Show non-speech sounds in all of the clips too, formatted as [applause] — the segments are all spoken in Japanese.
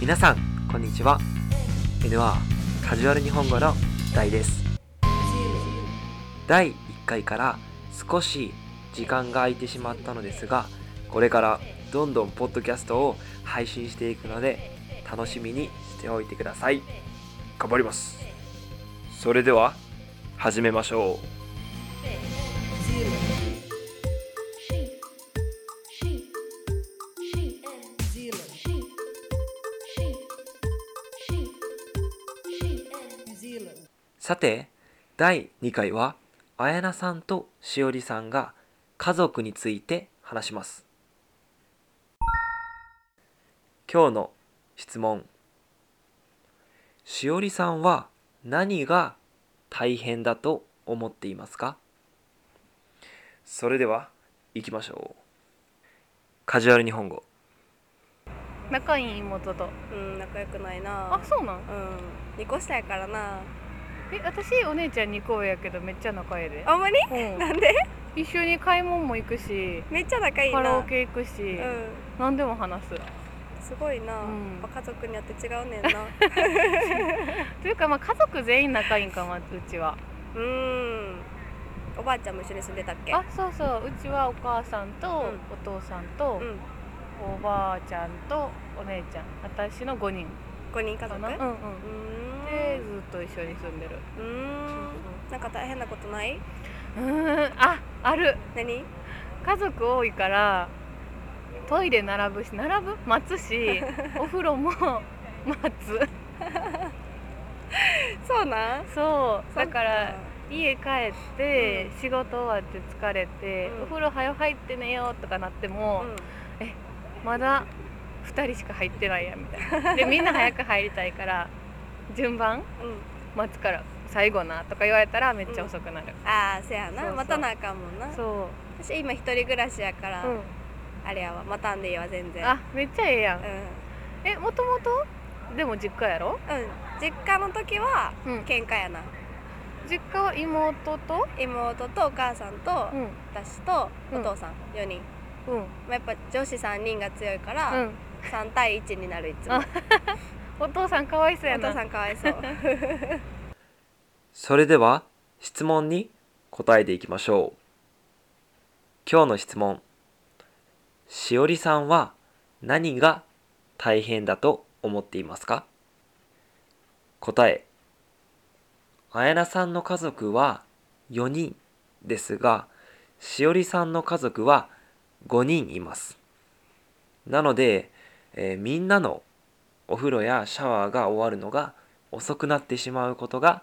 皆さんこんにちは。N1 カジュアル日本語の大です。第1回から少し時間が空いてしまったのですがこれからどんどんポッドキャストを配信していくので楽しみにしておいてください。頑張ります。それでは始めましょう。さて第2回はあやなさんとしおりさんが家族について話します。今日の質問。しおりさんは何が大変だと思っていますか？それでは行きましょう。カジュアル日本語。仲いい妹と。うん仲良くないな。あそうなん？うん2個下やからなえ私お姉ちゃん2個上やけどめっちゃ仲ええで。あんまりうん。なんで？一緒に買い物も行くしめっちゃ仲いいな。カラオケ行くし、うん。何でも話す。すごいな、うん。家族によって違うねんな。[laughs] というかまあ家族全員仲いいんかもうちは。うん。おばあちゃんも一緒に住んでたっけ？あそうそう。うちはお母さんとうん。お父さんと、うん。おばあちゃんとお姉ちゃん。私の5人。5人家族？うんうんずっと一緒に住んでる。うーん。なんか大変なことない？うーん。あある。何？家族多いからトイレ並ぶし並ぶ？待つし [laughs] お風呂も [laughs] 待つ。そうなん？そう。だからそ家帰って、仕事終わって疲れて、うん。お風呂早入って寝ようとかなってもっ、かまだ2人しか入ってないやみたいな。でみんな早く入りたいから順番？うん、うん、待つから最後なとか言われたらめっちゃ遅くなる、ああせやな。待たなあかんもんな。そ私今一人暮らしやから、う、うん、あれやわ。待たんでいいわ全然。あめっちゃええやん。うん。えもともとでも実家やろ？うん。実家の時はうん。喧嘩やな。実家は妹と？妹とお母さんとうん。私とうん。お父さん4人、うん。まあ、やっぱ女子3人が強いから、うん。3対1になるいつも。あ [laughs] お父さんかわいそうやな。お父さんかわいそう。[laughs] それでは質問に答えていきましょう。今日の質問。しおりさんは何が大変だと思っていますか？答え。あやなさんの家族は4人ですがしおりさんの家族は5人います。なので、えーみんなのお風呂やシャワーが終わるのが遅くなってしまうことが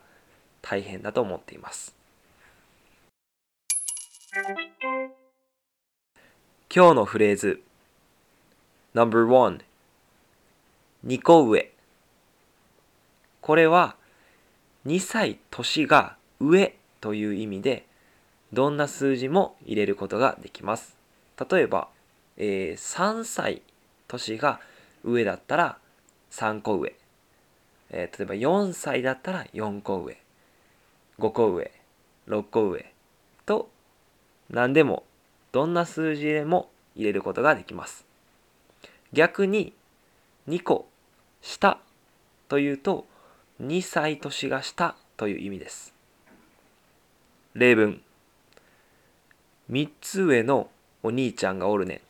大変だと思っています。今日のフレーズ。No.1 2個上。これは2歳年が上という意味でどんな数字も入れることができます。例えば、えー3歳年が上だったら3個上、えー例えば4歳だったら4個上。5個上。6個上。と何でもどんな数字でも入れることができます。逆に2個下というと2歳年が下という意味です。例文。3つ上のお兄ちゃんがおるねん。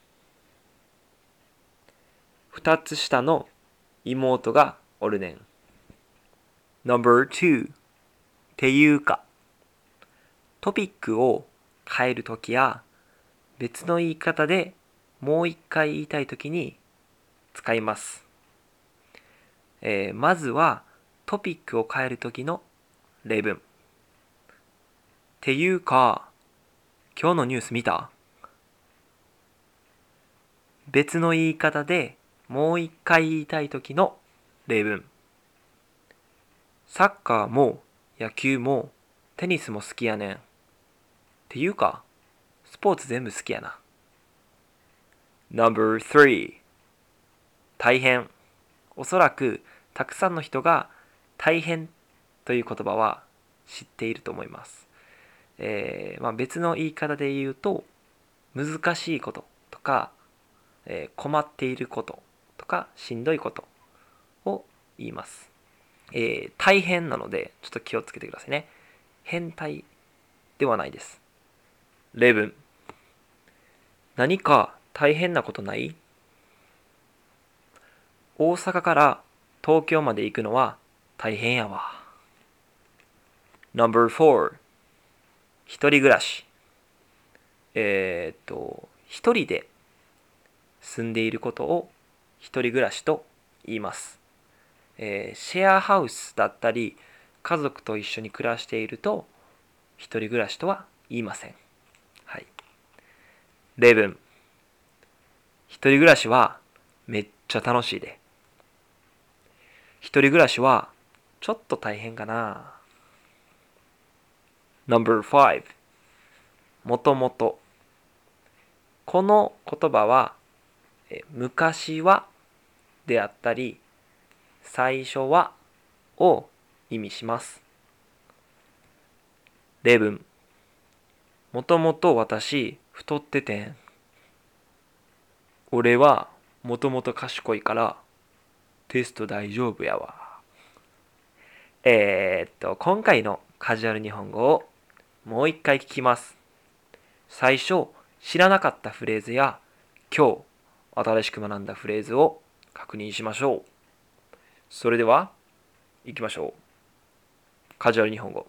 2つ下の妹がおるねん。No.2 っていうかトピックを変えるときや別の言い方でもう一回言いたいときに使います、えーまずはトピックを変えるときの例文。っていうか今日のニュース見た？別の言い方でもう一回言いたいときの例文。サッカーも野球もテニスも好きやねん。っていうかスポーツ全部好きやな。No.3 大変。おそらくたくさんの人が大変という言葉は知っていると思います、えーまあ、別の言い方で言うと難しいこととか、えー困っていること。かしんどいことを言います。えー大変なので、ちょっと気をつけてくださいね。変態ではないです。例文。何か大変なことない？大阪から東京まで行くのは大変やわ。No.4 一人暮らし。えーっと、一人で住んでいることを一人暮らしと言います。えーシェアハウスだったり、家族と一緒に暮らしていると、一人暮らしとは言いません。はい。例文。一人暮らしはめっちゃ楽しいで。一人暮らしはちょっと大変かな。No.5 もともとこの言葉は昔はであったり最初はを意味します。例文もともと私太っててん。俺はもともと賢いからテスト大丈夫やわ。えー、っと、今回のカジュアル日本語をもう一回聞きます。最初、知らなかったフレーズや今日新しく学んだフレーズを確認しましょう。それでは、行きましょう。カジュアル日本語。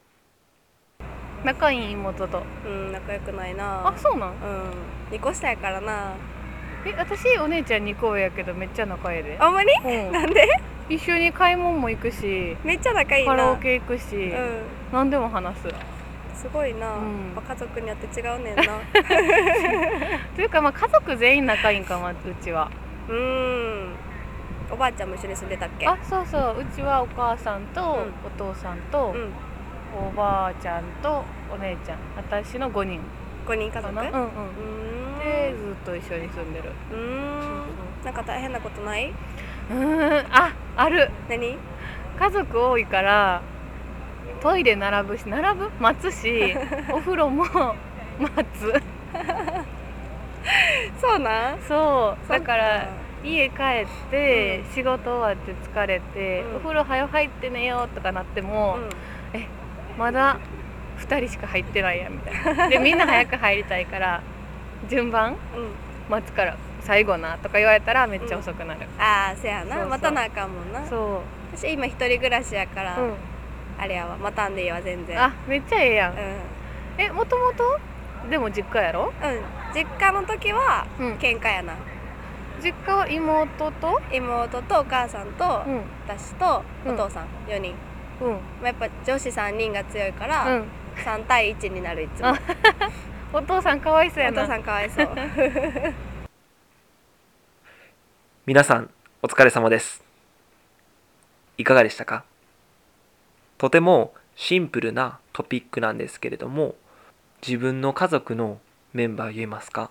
仲いい妹と。うん仲良くないな。あそうなん？うん。2個下やからな。え私お姉ちゃん2個上やけどめっちゃ仲いいで。あんまり？うん。なんで？一緒に買い物も行くしめっちゃ仲いいな。カラオケ行くし、うん。何でも話すすごいな、うん。やっぱ家族によって違うねんな。[laughs] というかまあ家族全員仲いいんかもうちは。うーん。おばあちゃんも一緒に住んでたっけ？あそうそう。うちはお母さんとうん。お父さんと、うん。おばあちゃんとお姉ちゃん。私の5人。5人家族？うかな？うんうん。でずっと一緒に住んでる。うーん。なんか大変なことない？うーん。あある。何？家族多いからトイレ並ぶし並ぶ？待つし [laughs] お風呂も [laughs] 待つ。そうなん？そう。だから家帰って、仕事終わって疲れて、うん。お風呂早入って寝ようとかなっても、うん。まだ2人しか入ってないやみたいな。でみんな早く入りたいから順番？うん。待つから最後なとか言われたらめっちゃ遅くなる、ああせやな。待たなあかんもんな。そ私今一人暮らしやから、う、うん、あれやわ。待たんでいいわ全然。あめっちゃええやん、うえもともとでも実家やろ？ん、うん、実家の時はうん。喧嘩やな。実家は妹と？妹とお母さんと、うん。私とうん。お父さん4人、うん。まあやっぱ女子3人が強いから、うん。3対1になるいつも。あ [laughs] お父さんかわいそうやな。お父さんかわいそう。[laughs] 皆さん、お疲れ様です。いかがでしたか？とてもシンプルなトピックなんですけれども、自分の家族のメンバー言えますか？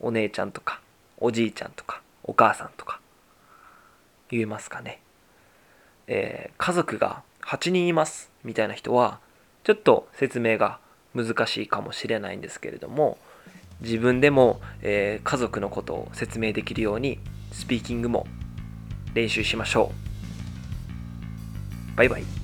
お姉ちゃんとか、おじいちゃんとか、お母さんとか、言えますかね？えー家族が8人いますみたいな人は、ちょっと説明が難しいかもしれないんですけれども、自分でも、えー家族のことを説明できるようにスピーキングも練習しましょう。バイバイ。